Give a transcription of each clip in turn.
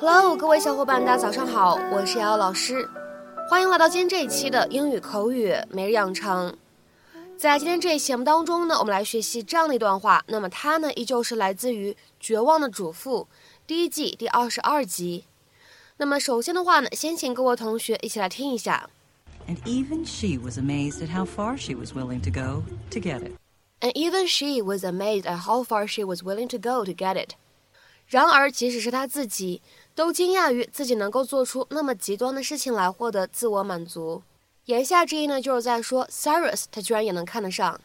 Hello，各位小伙伴，大家早上好，我是瑶瑶老师，欢迎来到今天这一期的英语口语每日养成。在今天这一期节目当中呢，我们来学习这样的一段话。那么它呢，依旧是来自于《绝望的主妇》第一季第二十二集。那么首先的话呢，先请各位同学一起来听一下。And even she was amazed at how far she was willing to go to get it. And even she was amazed at how far she was willing to go to get it. 然而，即使是她自己，都惊讶于自己能够做出那么极端的事情来获得自我满足。言下之意呢，就是在说 Cyrus 他居然也能看得上。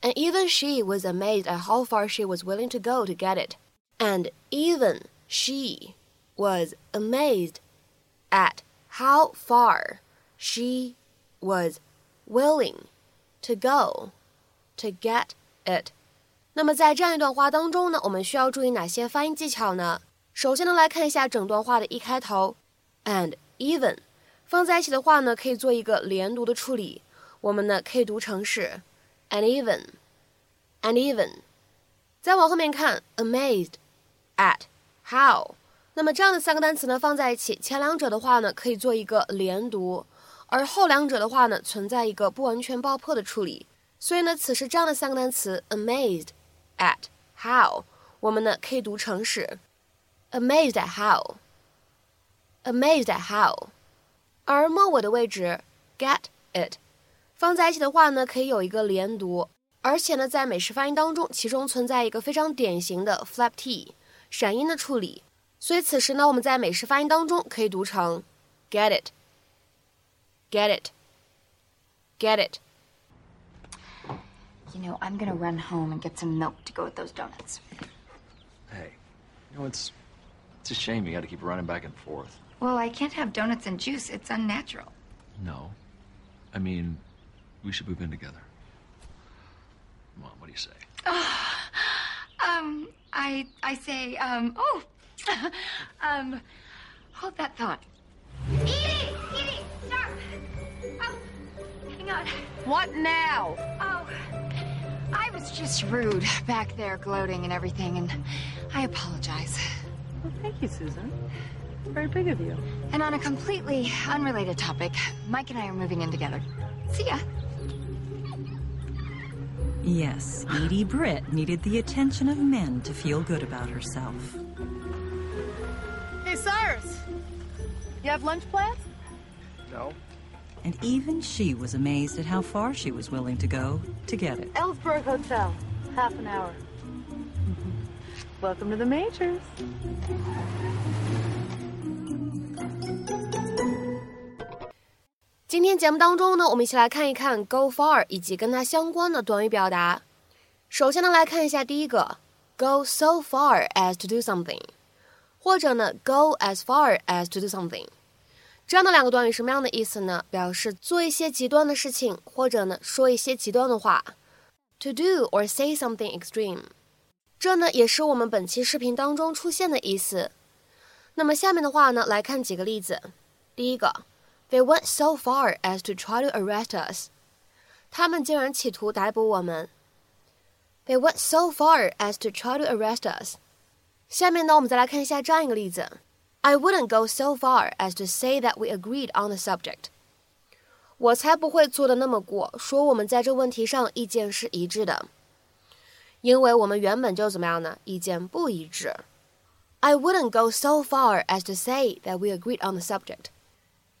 And even she was amazed at how far she was willing to go to get it. And even she was amazed at how far she was willing to go to get it. 那么在这样一段话当中呢，我们需要注意哪些发音技巧呢？首先呢，来看一下整段话的一开头，and even 放在一起的话呢，可以做一个连读的处理。我们呢可以读成是 and even，and even。再往后面看，amazed at how。那么这样的三个单词呢放在一起，前两者的话呢可以做一个连读，而后两者的话呢存在一个不完全爆破的处理。所以呢，此时这样的三个单词 amazed。at how，我们呢可以读成是 amazed at how，amazed at how，而末尾的位置 get it，放在一起的话呢可以有一个连读，而且呢在美式发音当中，其中存在一个非常典型的 flap t 闪音的处理，所以此时呢我们在美式发音当中可以读成 get it，get it，get it。You know, I'm gonna run home and get some milk to go with those donuts. Hey, you know, it's it's a shame you got to keep running back and forth. Well, I can't have donuts and juice. It's unnatural. No. I mean, we should move in together. Come on, what do you say? um, I I say, um, oh, um, hold that thought. Edie, Edie, stop! Oh, hang on. What now? Oh. I was just rude back there gloating and everything, and I apologize. Well, thank you, Susan. Very big of you. And on a completely unrelated topic, Mike and I are moving in together. See ya. Yes, Edie Britt needed the attention of men to feel good about herself. Hey, Cyrus! You have lunch plans? No. And even she was amazed at how far she was willing to go to get it. Ellsberg Hotel. Half an hour. Welcome to the Majors. 今天节目当中呢，我们一起来看一看 go far 以及跟它相关的短语表达。首先呢，来看一下第一个 go so far as to do something，或者呢 go as far as to do something。这样的两个短语什么样的意思呢？表示做一些极端的事情，或者呢说一些极端的话。To do or say something extreme， 这呢也是我们本期视频当中出现的意思。那么下面的话呢，来看几个例子。第一个，They went so far as to try to arrest us，他们竟然企图逮捕我们。They went so far as to try to arrest us。下面呢，我们再来看一下这样一个例子。I wouldn't go so far as to say that we agreed on the subject. 我才不会做的那么过，说我们在这问题上意见是一致的， 因为我们原本就怎么样呢？意见不一致。I wouldn't go so far as to say that we agreed on the subject.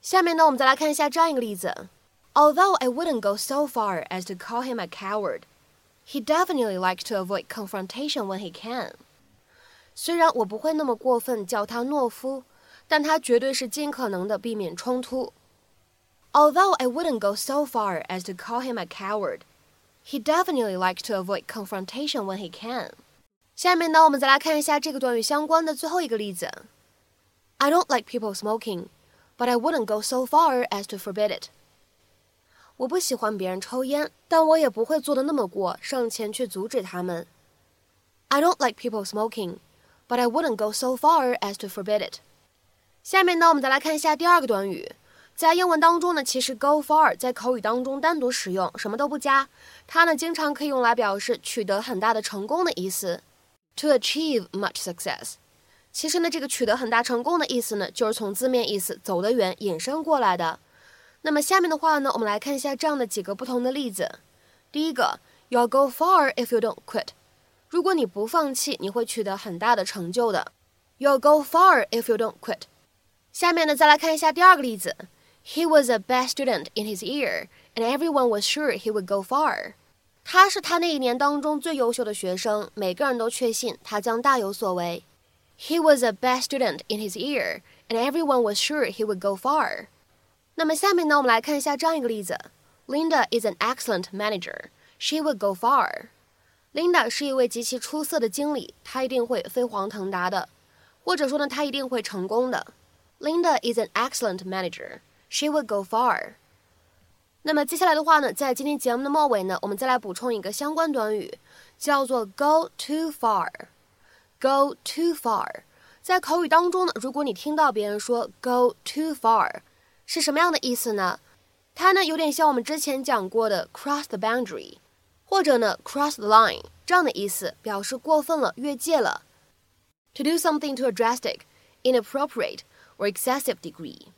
下面呢，我们再来看一下这样一个例子。Although I wouldn't go so far as to call him a coward, he definitely likes to avoid confrontation when he can. 虽然我不会那么过分叫他懦夫，但他绝对是尽可能的避免冲突。Although I wouldn't go so far as to call him a coward, he definitely likes to avoid confrontation when he can. 下面呢，我们再来看一下这个短语相关的最后一个例子。I don't like people smoking, but I wouldn't go so far as to forbid it. 我不喜欢别人抽烟，但我也不会做的那么过，上前去阻止他们。I don't like people smoking, but I wouldn't go so far as to forbid it. 下面呢，我们再来看一下第二个短语。 在英文当中呢，其实 go far 在口语当中单独使用，什么都不加，它呢经常可以用来表示取得很大的成功的意思。To achieve much success，其实呢，这个取得很大成功的意思呢，就是从字面意思“走得远”引申过来的。那么下面的话呢，我们来看一下这样的几个不同的例子。第一个，You'll go far if you don't quit。如果你不放弃，你会取得很大的成就的。You'll go far if you don't quit。下面呢，再来看一下第二个例子。He was a best student in his year, and everyone was sure he would go far。他是他那一年当中最优秀的学生，每个人都确信他将大有所为。He was a best student in his year, and everyone was sure he would go far. 那么下面呢，我们来看一下这样一个例子：Linda is an excellent manager. She would go far. Linda 是一位极其出色的经理，她一定会飞黄腾达的，或者说呢，她一定会成功的。Linda is an excellent manager. She would go far. 那么接下来的话呢，在今天节目的末尾呢，我们再来补充一个相关短语，叫做 go too far。Go too far，在口语当中呢，如果你听到别人说 go too far，是什么样的意思呢？它呢有点像我们之前讲过的 cross the boundary，或者呢 cross the line 这样的意思，表示过分了、越界了。To do something to a drastic, inappropriate or excessive degree，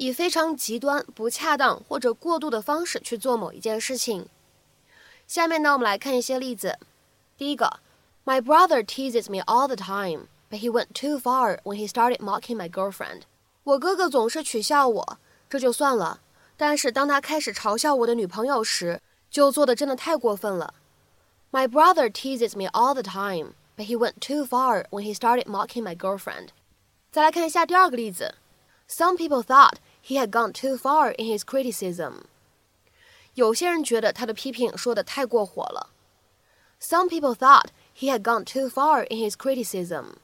以非常极端、不恰当或者过度的方式去做某一件事情。下面呢，我们来看一些例子。第一个。My brother teases me all the time, but he went too far when he started mocking my girlfriend. 我哥哥总是取笑我，这就算了，但是当他开始嘲笑我的女朋友时，就做的真的太过分了。My brother teases me all the time, but he went too far when he started mocking my girlfriend. 再来看一下第二个例子。Some people thought he had gone too far in his criticism. 有些人觉得他的批评说的太过火了。Some people thought he had gone too far in his criticism.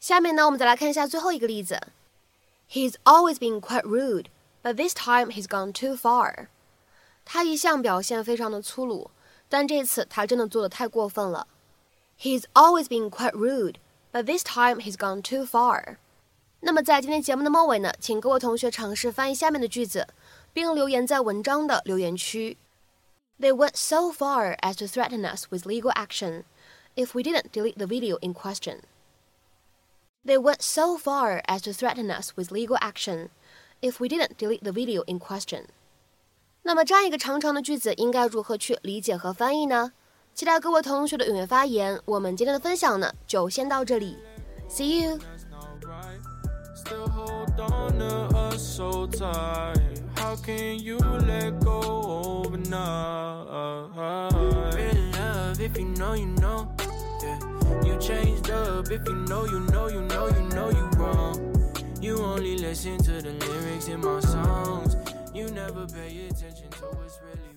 下面呢，我们再来看一下最后一个例子。He's always been quite rude, but this time he's gone too far. 他一向表现非常的粗鲁，但这次他真的做的太过分了。He's always been quite rude, but this time he's gone too far. 那么在今天节目的末尾呢，请各位同学尝试翻译下面的句子，并留言在文章的留言区。They went so far as to threaten us with legal action if we didn't delete the video in question. They went so far as to threaten us with legal action if we didn't delete the video in question. 那么这样一个长长的句子应该如何去理解和翻译呢？期待各位同学的踊跃发言。我们今天的分享呢，就先到这里。See you. How can you let go overnight? In love, if you know, you know. Yeah. You changed up if you know, you know, you know, you know you wrong. You only listen to the lyrics in my songs. You never pay attention to what's really